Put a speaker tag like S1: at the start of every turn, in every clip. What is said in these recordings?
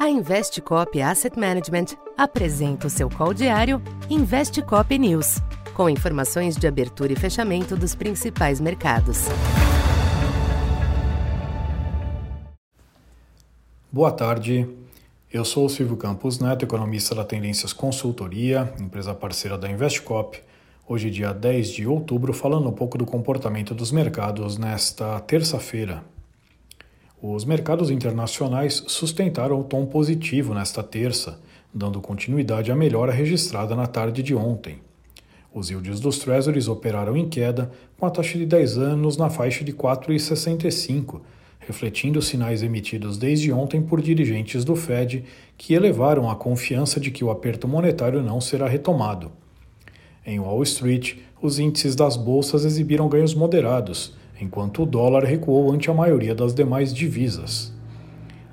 S1: A Investcop Asset Management apresenta o seu call diário Investcop News, com informações de abertura e fechamento dos principais mercados.
S2: Boa tarde. Eu sou o Silvio Campos Neto, economista da Tendências Consultoria, empresa parceira da Investcop. Hoje, dia 10 de outubro, falando um pouco do comportamento dos mercados nesta terça-feira, os mercados internacionais sustentaram o tom positivo nesta terça, dando continuidade à melhora registrada na tarde de ontem. Os yields dos Treasuries operaram em queda, com a taxa de 10 anos na faixa de 4,65, refletindo sinais emitidos desde ontem por dirigentes do Fed que elevaram a confiança de que o aperto monetário não será retomado. Em Wall Street, os índices das bolsas exibiram ganhos moderados, enquanto o dólar recuou ante a maioria das demais divisas.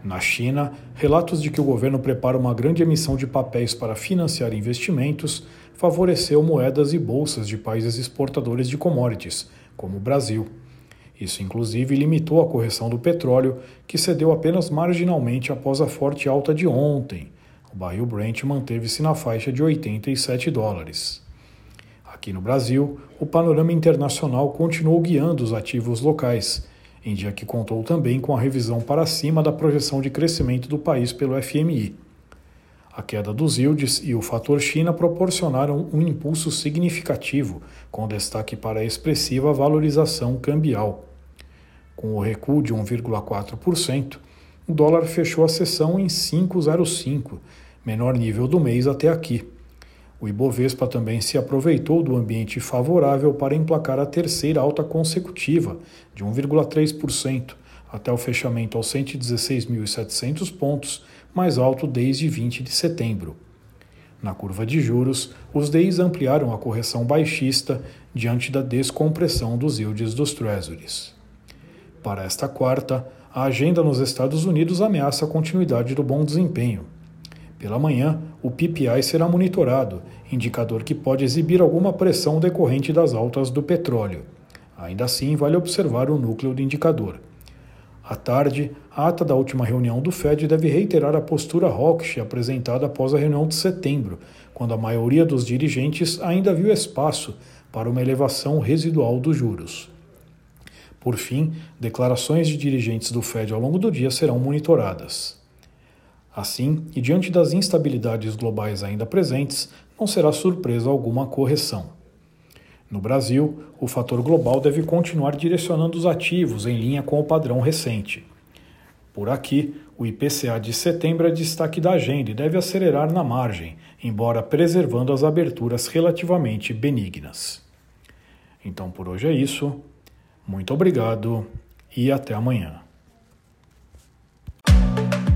S2: Na China, relatos de que o governo prepara uma grande emissão de papéis para financiar investimentos favoreceu moedas e bolsas de países exportadores de commodities, como o Brasil. Isso, inclusive, limitou a correção do petróleo, que cedeu apenas marginalmente após a forte alta de ontem. O barril Brent manteve-se na faixa de 87 dólares. Aqui no Brasil, o panorama internacional continuou guiando os ativos locais, em dia que contou também com a revisão para cima da projeção de crescimento do país pelo FMI. A queda dos yields e o fator China proporcionaram um impulso significativo, com destaque para a expressiva valorização cambial. Com o recuo de 1,4%, o dólar fechou a sessão em 5,05, menor nível do mês até aqui. O Ibovespa também se aproveitou do ambiente favorável para emplacar a terceira alta consecutiva, de 1,3%, até o fechamento aos 116.700 pontos, mais alto desde 20 de setembro. Na curva de juros, os DIs ampliaram a correção baixista diante da descompressão dos yields dos Treasuries. Para esta quarta, a agenda nos Estados Unidos ameaça a continuidade do bom desempenho. Pela manhã, o PPI será monitorado, indicador que pode exibir alguma pressão decorrente das altas do petróleo. Ainda assim, vale observar o núcleo do indicador. À tarde, a ata da última reunião do Fed deve reiterar a postura hawkish apresentada após a reunião de setembro, quando a maioria dos dirigentes ainda viu espaço para uma elevação residual dos juros. Por fim, declarações de dirigentes do Fed ao longo do dia serão monitoradas. Assim, e diante das instabilidades globais ainda presentes, não será surpresa alguma correção. No Brasil, o fator global deve continuar direcionando os ativos em linha com o padrão recente. Por aqui, o IPCA de setembro é destaque da agenda e deve acelerar na margem, embora preservando as aberturas relativamente benignas. Então por hoje é isso. Muito obrigado e até amanhã.